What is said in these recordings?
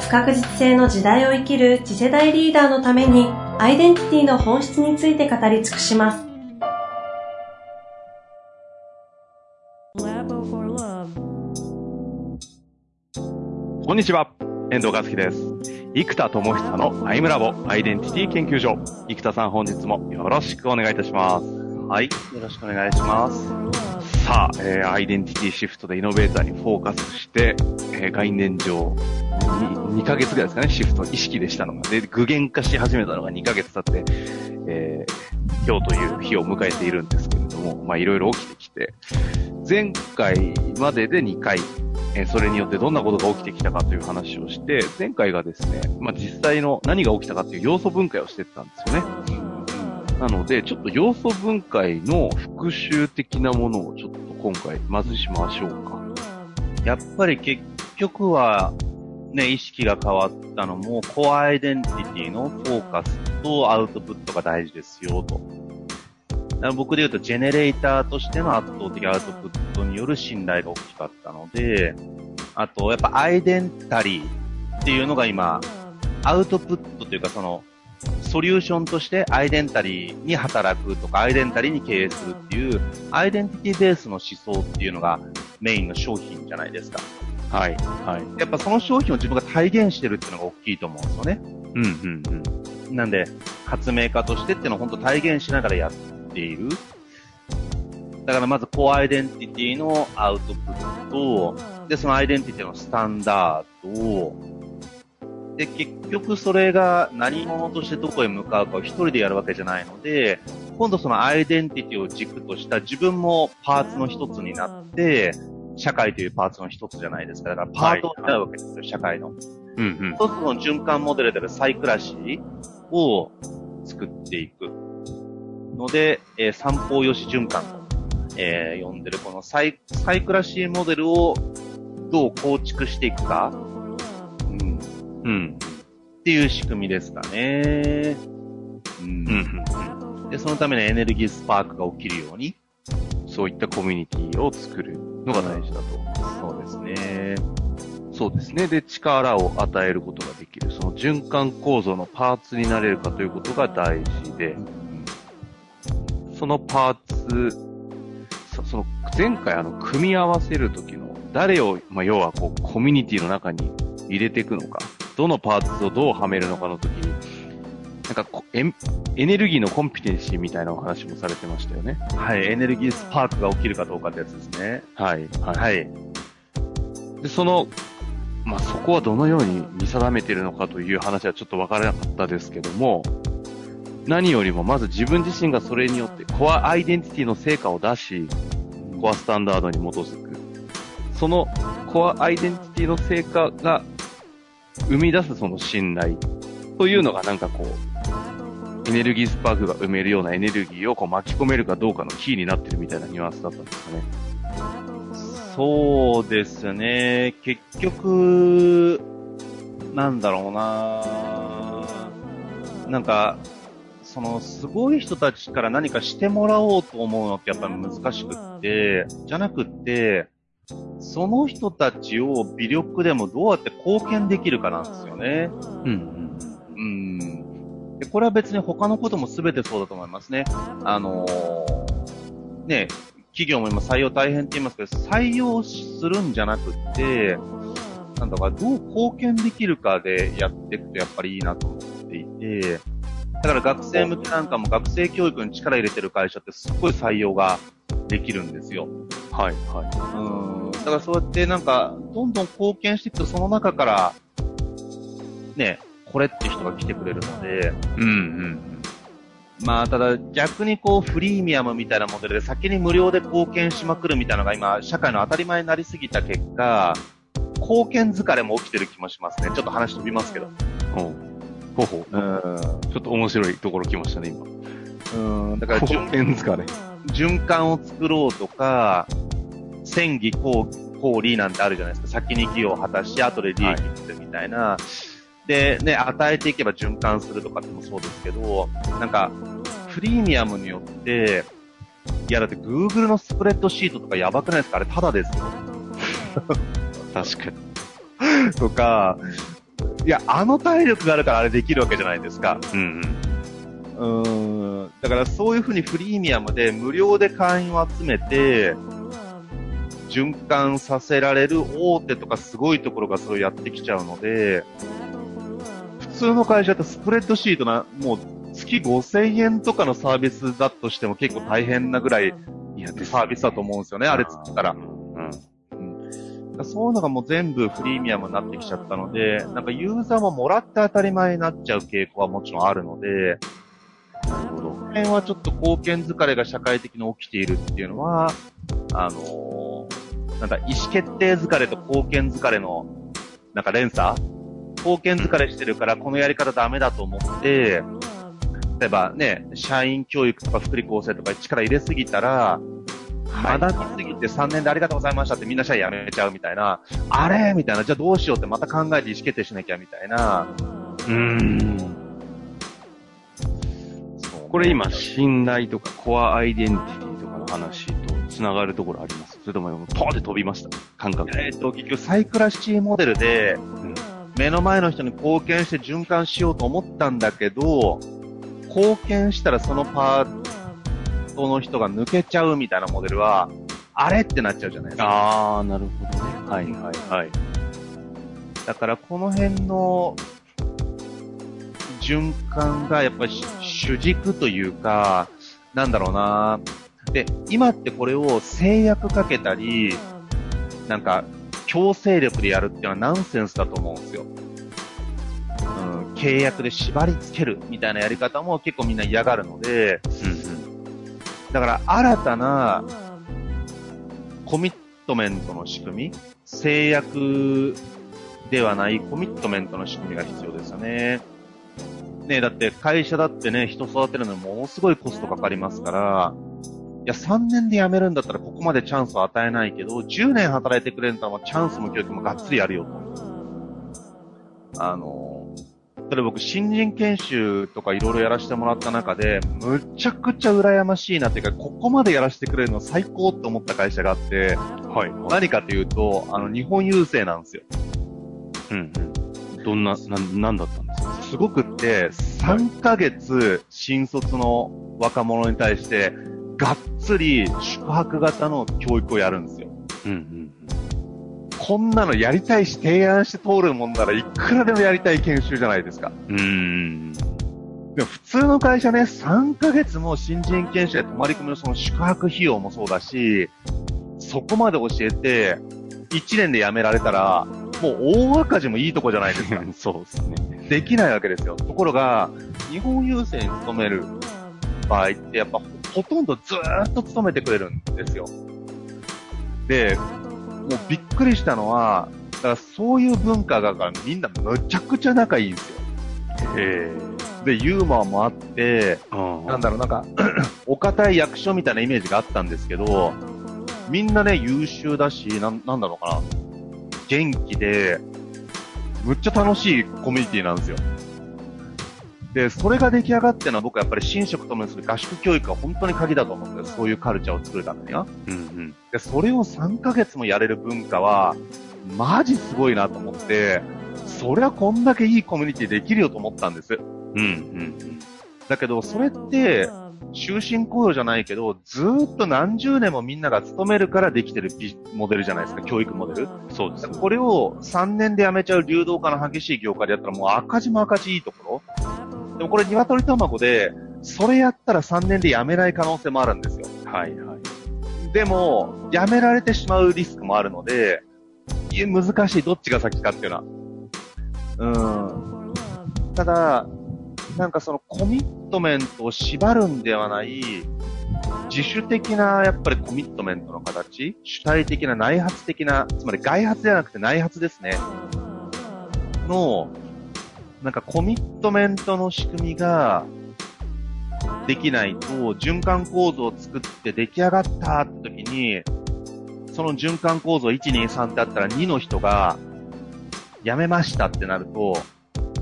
不確実性の時代を生きる次世代リーダーのためにアイデンティティの本質について語り尽くします。こんにちは、遠藤和樹です。生田智久のアイムラボアイデンティティ研究所。生田さん本日もよろしくお願いいたします。はい、よろしくお願いします。さあ、えー、アイデンティティシフトでイノベーターにフォーカスして、えー、概念上2、2ヶ月ぐらいですかね、シフト意識でしたのが、で、具現化し始めたのが2ヶ月経って、えー、今日という日を迎えているんですけれども、まあいろいろ起きてきて、前回までで2回、えそれによってどんなことが起きてきたかという話をして、前回がですね、まあ、実際の何が起きたかという要素分解をしてたんですよね。なので、ちょっと要素分解の復習的なものをちょっと今回、まずしましょうか。やっぱり結局は、ね、意識が変わったのも、コアアイデンティティのフォーカスとアウトプットが大事ですよ、と。僕で言うと、ジェネレーターとしての圧倒的アウトプットによる信頼が大きかったので、あと、やっぱアイデンタリーっていうのが今、アウトプットというかその、ソリューションとしてアイデンタリーに働くとか、アイデンタリーに経営するっていう、アイデンティティベースの思想っていうのがメインの商品じゃないですか。はい。はい。やっぱその商品を自分が体現してるっていうのが大きいと思うんですよね。うん、うん、うん。なんで、発明家としてっていうのを本当体現しながらやっている。だからまずコアアイデンティティのアウトプットで、そのアイデンティティのスタンダードで、結局それが何者としてどこへ向かうかを一人でやるわけじゃないので、今度そのアイデンティティを軸とした自分もパーツの一つになって、社会というパーツの一つじゃないですか。だからパートになるわけですよ、はい、社会の。うんうん。一つの循環モデルであるサイクラシーを作っていく。ので、えー、三方よし循環と、えー、呼んでるこのサイサイクラシーモデルをどう構築していくか。うん。うん。っていう仕組みですかね。うん。うん。で、そのためのエネルギースパークが起きるように、そういったコミュニティを作るのが大事だと。そうですね。そうですね。で、力を与えることができる。その循環構造のパーツになれるかということが大事で、そのパーツ、その前回あの、組み合わせるときの、誰を、まあ、要はこう、コミュニティの中に入れていくのか、どのパーツをどうはめるのかのときに、なんかエ、エネルギーのコンピテンシーみたいなお話もされてましたよね。はい、エネルギースパークが起きるかどうかってやつですね。はい、はい。はい。で、その、まあ、そこはどのように見定めているのかという話はちょっとわからなかったですけども、何よりもまず自分自身がそれによってコアアイデンティティの成果を出し、コアスタンダードに基づく。そのコアアイデンティティの成果が生み出すその信頼というのがなんかこう、エネルギースパークが埋めるようなエネルギーをこう巻き込めるかどうかのキーになってるみたいなニュアンスだったんですかね。そうですね。結局、なんだろうななんか、その、すごい人たちから何かしてもらおうと思うのってやっぱり難しくって、じゃなくって、その人たちを微力でもどうやって貢献できるかなんですよね。うん。うん。で、これは別に他のことも全てそうだと思いますね。あのー、ね、企業も今採用大変って言いますけど、採用するんじゃなくって、なんだかどう貢献できるかでやっていくとやっぱりいいなと思っていて、だから学生向けなんかも学生教育に力入れてる会社ってすっごい採用ができるんですよ。はい、はい。うん。だからそうやってなんか、どんどん貢献していくとその中から、ね、これって人が来てくれるので、うんうん。まあ、ただ逆にこうフリーミアムみたいなモデルで先に無料で貢献しまくるみたいなのが今社会の当たり前になりすぎた結果、貢献疲れも起きてる気もしますね。ちょっと話飛びますけど。ほうほうほう。うん。ちょっと面白いところ来ましたね、今。うん。だから循貢献疲れ。循環を作ろうとか、戦技効効利なんてあるじゃないですか。先に義を果たし、後で利益ってみたいな。で、ね、与えていけば循環するとかってもそうですけど、なんか、プレミアムによって、いやだって Google のスプレッドシートとかやばくないですか？あれタダですよ。確かに。とか、いや、あの体力があるからあれできるわけじゃないですか。うんうーん。だからそういうふうにフリーミアムで無料で会員を集めて、循環させられる大手とかすごいところがそれをやってきちゃうので、通の会社ってスプレッドシートな、もう月5000円とかのサービスだとしても結構大変なぐらいサービスだと思うんですよね、あれ作ったら。うん。そういうのがもう全部フリーミアムになってきちゃったので、なんかユーザーももらって当たり前になっちゃう傾向はもちろんあるので。この辺はちょっと貢献疲れが社会的に起きているっていうのは、あのーなんか意思決定疲れと貢献疲れの、なんか連鎖貢献疲れしてるからこのやり方ダメだと思って、例えばね、社員教育とか福利厚生とか力入れすぎたら、はい学びすぎて3年でありがとうございましたってみんな社員辞めちゃうみたいな、あれみたいな、じゃあどうしようってまた考えて意思決定しなきゃみたいな。うーん。これ今、信頼とかコアアイデンティティとかの話と繋がるところあります？それとも、ポンって飛びました？感覚。えっ、と、結局サイクラシティモデルで、うん目の前の人に貢献して循環しようと思ったんだけど、貢献したらそのパートの人が抜けちゃうみたいなモデルは、あれってなっちゃうじゃないですか。あー、なるほどね。はいはいはい。だからこの辺の循環がやっぱり主軸というか、なんだろうなで、今ってこれを制約かけたり、なんか強制力でやるっていうのはナンセンスだと思うんですよ。うん、契約で縛り付けるみたいなやり方も結構みんな嫌がるので、うんだから新たなコミットメントの仕組み制約ではないコミットメントの仕組みが必要ですよね。ねだって会社だってね、人育てるのにものすごいコストかかりますから、いや、3年で辞めるんだったらここまでチャンスを与えないけど、10年働いてくれるんだったらチャンスも教育もがっつりやるよと。あの、それ僕、新人研修とかいろいろやらせてもらった中で、むちゃくちゃ羨ましいなっていうか、ここまでやらせてくれるの最高って思った会社があって、はい。何かというと、あの、日本郵政なんですよ。うんうん。どんな、なん、なんだったんですか？すごくって、3ヶ月、新卒の若者に対して、がっつり宿泊型の教育をやるんですよ。うんうんこんなのやりたいし、提案して通るもんならいくらでもやりたい研修じゃないですか。うん。でも普通の会社ね、3ヶ月も新人研修で泊まり込みのその宿泊費用もそうだし、そこまで教えて、1年で辞められたら、もう大赤字もいいとこじゃないですか。そうですね。できないわけですよ。ところが、日本郵政に勤める場合って、やっぱほとんどずーっと勤めてくれるんですよ。で、もうびっくりしたのは、だからそういう文化がからみんなむちゃくちゃ仲いいんですよ。えで、ユーモアもあって、えー。なんだろう、なんか、お堅い役所みたいなイメージがあったんですけど、みんなね、優秀だし、なん、なんだろうかな。元気で、むっちゃ楽しいコミュニティなんですよ。で、それが出来上がってるのは僕はやっぱり新職ともにする合宿教育が本当に鍵だと思うんですよ。そういうカルチャーを作るためには。うんうん。で、それを3ヶ月もやれる文化は、マジすごいなと思って、そりゃこんだけいいコミュニティできるよと思ったんです。うんうんだけど、それって、終身雇用じゃないけど、ずーっと何十年もみんなが勤めるからできてるビモデルじゃないですか、教育モデル。うん。そうです。これを3年で辞めちゃう流動化の激しい業界でやったらもう赤字も赤字いいところ。でもこれ鶏卵で、それやったら3年で辞めない可能性もあるんですよ。はいはい。でも、辞められてしまうリスクもあるので、難しい、どっちが先かっていうのは。うん。ただ、なんかそのコミットメントを縛るんではない、自自主的な、やっぱりコミットメントの形、主体的な内発的な、つまり外発ではなくて内発ですね。の、なんかコミットメントの仕組みができないと、循環構造を作って出来上がったって時に、その循環構造1、2、3ってあったら2の人が、辞めましたってなると、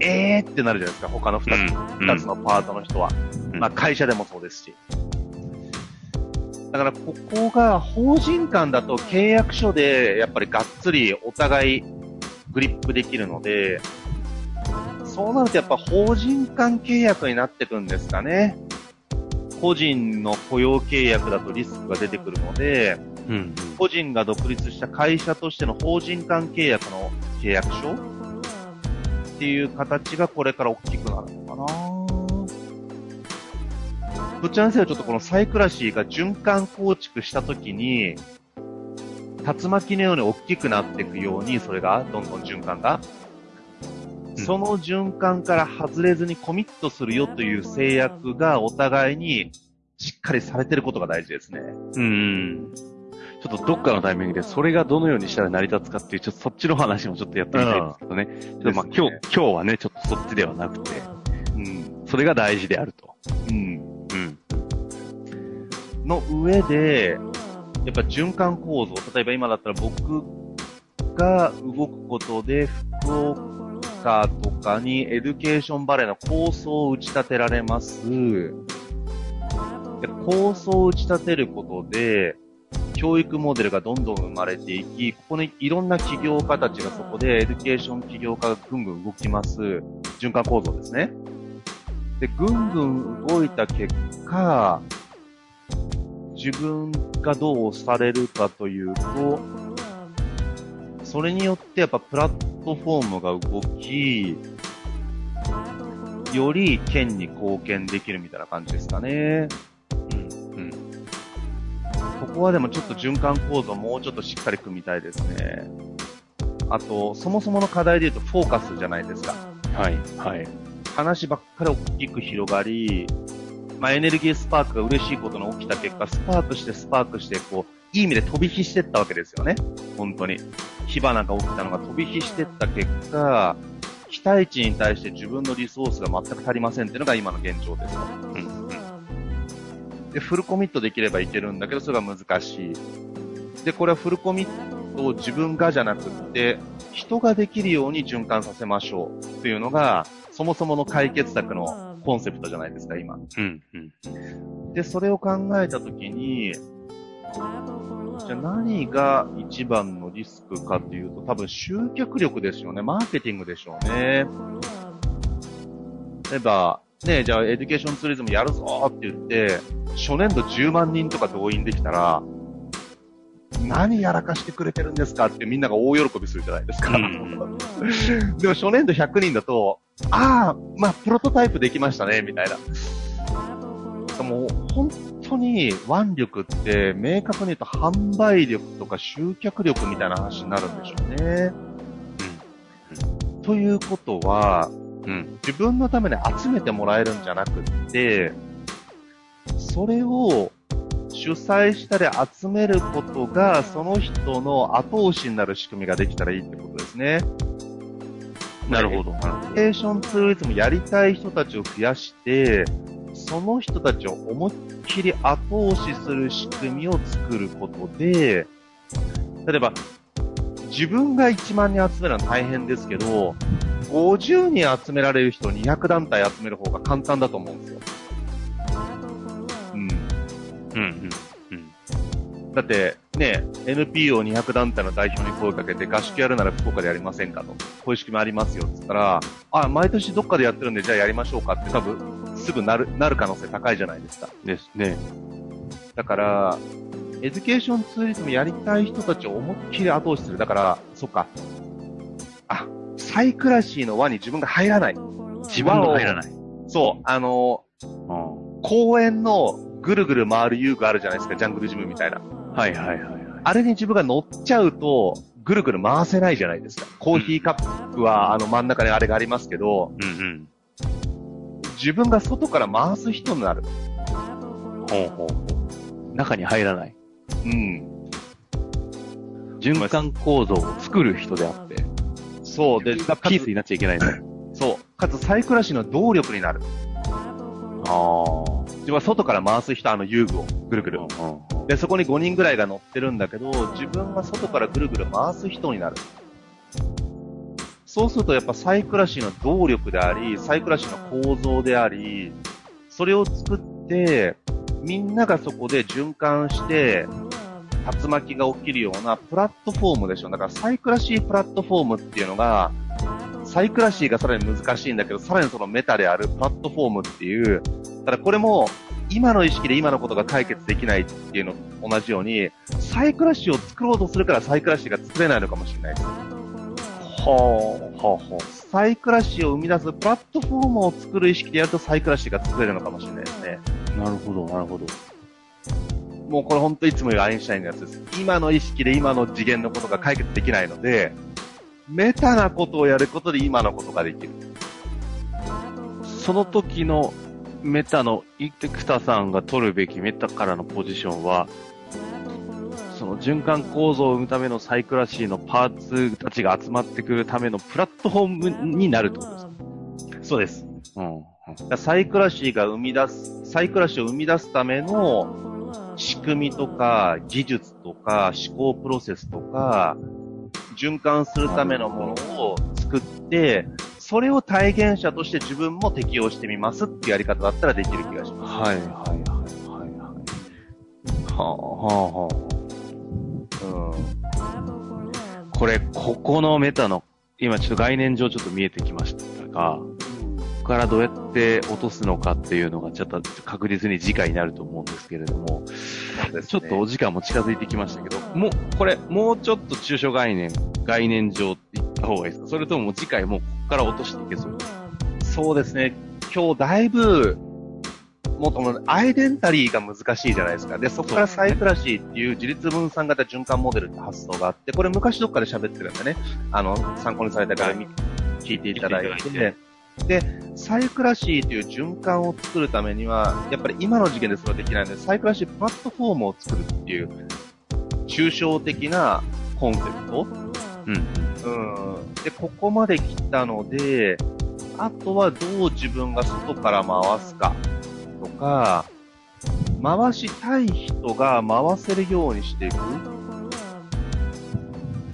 えーってなるじゃないですか、他の2つ、うん二つのパートの人は。うんまあ会社でもそうですし。だからここが法人間だと契約書でやっぱりがっつりお互いグリップできるので、そうなるとやっぱ法人間契約になってくんですかね。個人の雇用契約だとリスクが出てくるので、うん。個人が独立した会社としての法人間契約の契約書っていう形がこれから大きくなるのかなどっちらにせよちょっとこのサイクラシーが循環構築したときに、竜巻のように大きくなっていくように、それが、どんどん循環が。うんその循環から外れずにコミットするよという制約がお互いにしっかりされてることが大事ですね。うん。ちょっとどっかのタイミングでそれがどのようにしたら成り立つかっていう、ちょっとそっちの話もちょっとやってみたいんですけどね。ちょっとまあ今日、今日はね、ちょっとそっちではなくて、うん。それが大事であると。うん。うん。の上で、やっぱ循環構造、例えば今だったら僕が動くことで福岡とかにエデュケーションバレーの構想を打ち立てられます。で構想を打ち立てることで、教育モデルがどんどん生まれていき、ここにいろんな起業家たちがそこでエデュケーション起業家がぐんぐん動きます。循環構造ですね。で、ぐんぐん動いた結果、自分がどうされるかというと、それによってやっぱプラットフォームが動き、より県に貢献できるみたいな感じですかね。うん。うん。ここはでもちょっと循環構造もうちょっとしっかり組みたいですね。あと、そもそもの課題で言うとフォーカスじゃないですか。はい。はい。話ばっかり大きく広がり、まあ、エネルギースパークが嬉しいことの起きた結果、スパークしてスパークして、こう、いい意味で飛び火してったわけですよね。本当に。火花が起きたのが飛び火してった結果、期待値に対して自分のリソースが全く足りませんっていうのが今の現状ですと。うん。うん。で、フルコミットできればいけるんだけど、それが難しい。で、これはフルコミットを自分がじゃなくって、人ができるように循環させましょうっていうのが、そもそもの解決策のコンセプトじゃないですか、今。うん。うん。で、それを考えたときに、じゃあ何が一番のリスクかっていうと、多分集客力ですよね。マーケティングでしょうね。例えば、ね、じゃあエデュケーションツーリズムやるぞって言って、初年度10万人とか動員できたら、何やらかしてくれてるんですかってみんなが大喜びするじゃないですか。うん でも初年度100人だと、ああ、まあ、プロトタイプできましたね、みたいな。もう、本当に腕力って、明確に言うと販売力とか集客力みたいな話になるんでしょうね。ということは、うん。自分のために集めてもらえるんじゃなくって、それを主催したり集めることが、その人の後押しになる仕組みができたらいいってことですね。なるほど。エデュケーションツーリズムやりたい人たちを増やして、その人たちを思いっきり後押しする仕組みを作ることで、例えば、自分が1万人集めるのは大変ですけど、50人集められる人を200団体集める方が簡単だと思うんですよ。うん。うん。うん。うん。だって、ね、NPO200 団体の代表に声をかけて合宿やるなら福岡でやりませんかと。こういう仕組みありますよって言ったら、あ、毎年どっかでやってるんでじゃあやりましょうかって多分すぐなる、なる可能性高いじゃないですか。ですね。だから、エデュケーションツーリズムやりたい人たちを思いっきり後押しする。だから、そっか。あ、サイクラシーの輪に自分が入らない。自分が入らない。そう、あの、うん。公園のぐるぐる回る遊具あるじゃないですか、ジャングルジムみたいな。はいはいはいはい。あれに自分が乗っちゃうと、ぐるぐる回せないじゃないですか。コーヒーカップは、あの真ん中にあれがありますけど、うん自分が外から回す人になる。うん。ほうほうほ中に入らない。うん。循環構造を作る人であって、そう。で、ピースになっちゃいけないの。そう。かつ、サイクラシーの動力になる。あ自分は外から回す人、あの遊具を、ぐるぐる。あ。で、そこに5人ぐらいが乗ってるんだけど、自分が外からぐるぐる回す人になる。そうするとやっぱサイクラシーの動力であり、サイクラシーの構造であり、それを作って、みんながそこで循環して、竜巻が起きるようなプラットフォームでしょ。だからサイクラシープラットフォームっていうのが、サイクラシーがさらに難しいんだけど、さらにそのメタであるプラットフォームっていう、ただこれも今の意識で今のことが解決できないっていうのと同じように、サイクラシーを作ろうとするからサイクラシーが作れないのかもしれないです。はあ、はあ、はサイクラシーを生み出すプラットフォームを作る意識でやるとサイクラシーが作れるのかもしれないですね。あ。なるほど、なるほど。もうこれ本当いつも言うアインシュタインのやつです。今の意識で今の次元のことが解決できないので、メタなことをやることで今のことができる。その時のメタの、生田さんが取るべきメタからのポジションは、その循環構造を生むためのサイクラシーのパーツたちが集まってくるためのプラットフォームになるってことですかそうです。うん。サイクラシーが生み出す、サイクラシーを生み出すための仕組みとか技術とか思考プロセスとか、循環するためのものを作って、それを体現者として自分も適用してみますっていうやり方だったらできる気がしまはい、はい、はい、はい。はあ、はあ、はあ。これ、ここのメタの、今ちょっと概念上ちょっと見えてきましたが、ここからどうやって落とすのかっていうのがちょっと確実に次回になると思うんですけれども、ちょっとお時間も近づいてきましたけど、もう、これ、もうちょっと抽象概念、概念上って言った方がいいですか？それとももう次回もうここから落としていけそうですそうですね。今日だいぶ、もっともアイデンタリーが難しいじゃないですか。で、そこからサイクラシーっていう自立分散型循環モデルって発想があって、これ昔どっかで喋ってるんでね、あの、参考にされたから見聞いていただいて、で、サイクラシーという循環を作るためには、やっぱり今の時点でそれはできないので、サイクラシープラットフォームを作るっていう、抽象的なコンセプト。うん。うん。で、ここまで来たので、あとはどう自分が外から回すかとか、回したい人が回せるようにしていくっ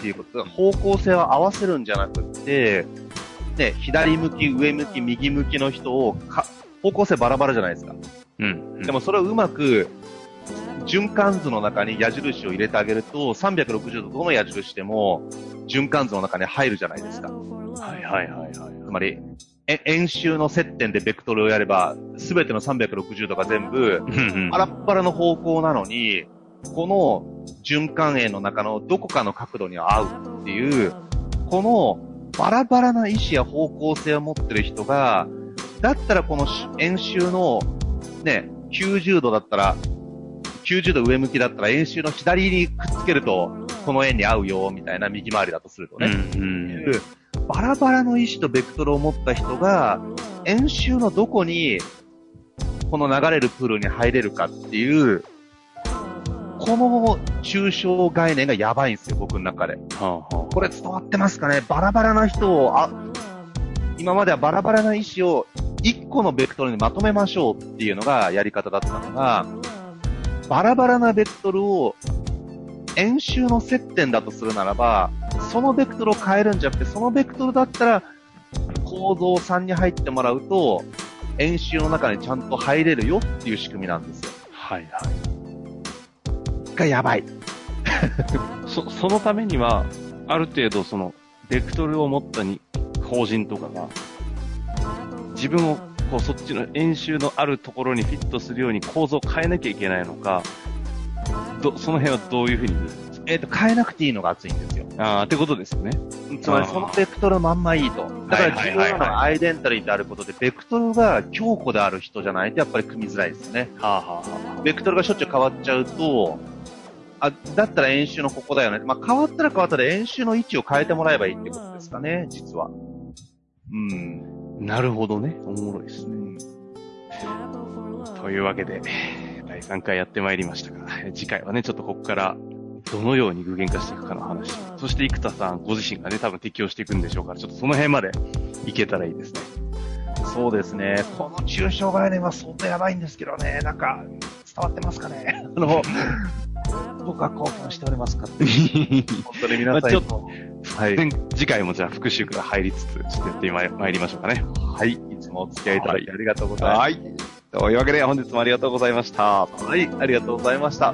ていうこと。方向性を合わせるんじゃなくって、ね、左向き、上向き、右向きの人をか、方向性バラバラじゃないですか。うん。でもそれをうまく、循環図の中に矢印を入れてあげると、360度どの矢印でも、循環図の中に入るじゃないですか。はいはいはいはい。つまり、え円周の接点でベクトルをやれば、すべての360度が全部、うんうん。バラッバラの方向なのに、この循環円の中のどこかの角度に合うっていう、このバラバラな意思や方向性を持ってる人が、だったらこのし円周のね、90度だったら、90度上向きだったら円周の左にくっつけると、この円に合うよ、みたいな右回りだとするとね。うん。うんバラバラの意思とベクトルを持った人が、円周のどこに、この流れるプールに入れるかっていう、この抽象概念がやばいんですよ、僕の中で。はあはこれ伝わってますかね？バラバラな人を、あ、今まではバラバラな意思を一個のベクトルにまとめましょうっていうのがやり方だったのが、バラバラなベクトルを円周の接点だとするならば、そのベクトルを変えるんじゃなくて、そのベクトルだったら、構造3に入ってもらうと、円周の中にちゃんと入れるよっていう仕組みなんですよ。はいはい。がやばい。そ、そのためには、ある程度その、ベクトルを持ったに、法人とかが、自分を、こう、そっちの演習のあるところにフィットするように構造を変えなきゃいけないのか、ど、その辺はどういうふうに見るんですか？えっ、と、変えなくていいのが熱いんですよ。ああ、ってことですよね。つまりそのベクトルまんまいいと。だから重要なのはアイデンタリーであることで、ベクトルが強固である人じゃないとやっぱり組みづらいですよね。はあ、はあはベクトルがしょっちゅう変わっちゃうと、あ、だったら演習のここだよね。まあ、変わったら変わったで演習の位置を変えてもらえばいいってことですかね、実は。うん。なるほどね。おもろいですね。というわけで、だ回3回やってまいりましたが、次回はね、ちょっとここからどのように具現化していくかの話。そして生田さんご自身がね、多分適用していくんでしょうから、ちょっとその辺までいけたらいいですね。そうですね。この抽象概念は相当やばいんですけどね。なんか、伝わってますかね？あの、僕は貢献しておりますか？って。本当に皆さんちょっと、はい。次回もじゃあ復習から入りつつ、ちょっとやってまいりましょうかね。はい。いつもお付き合いいただきありがとうございます。はい。というわけで本日もありがとうございました。はい、ありがとうございました。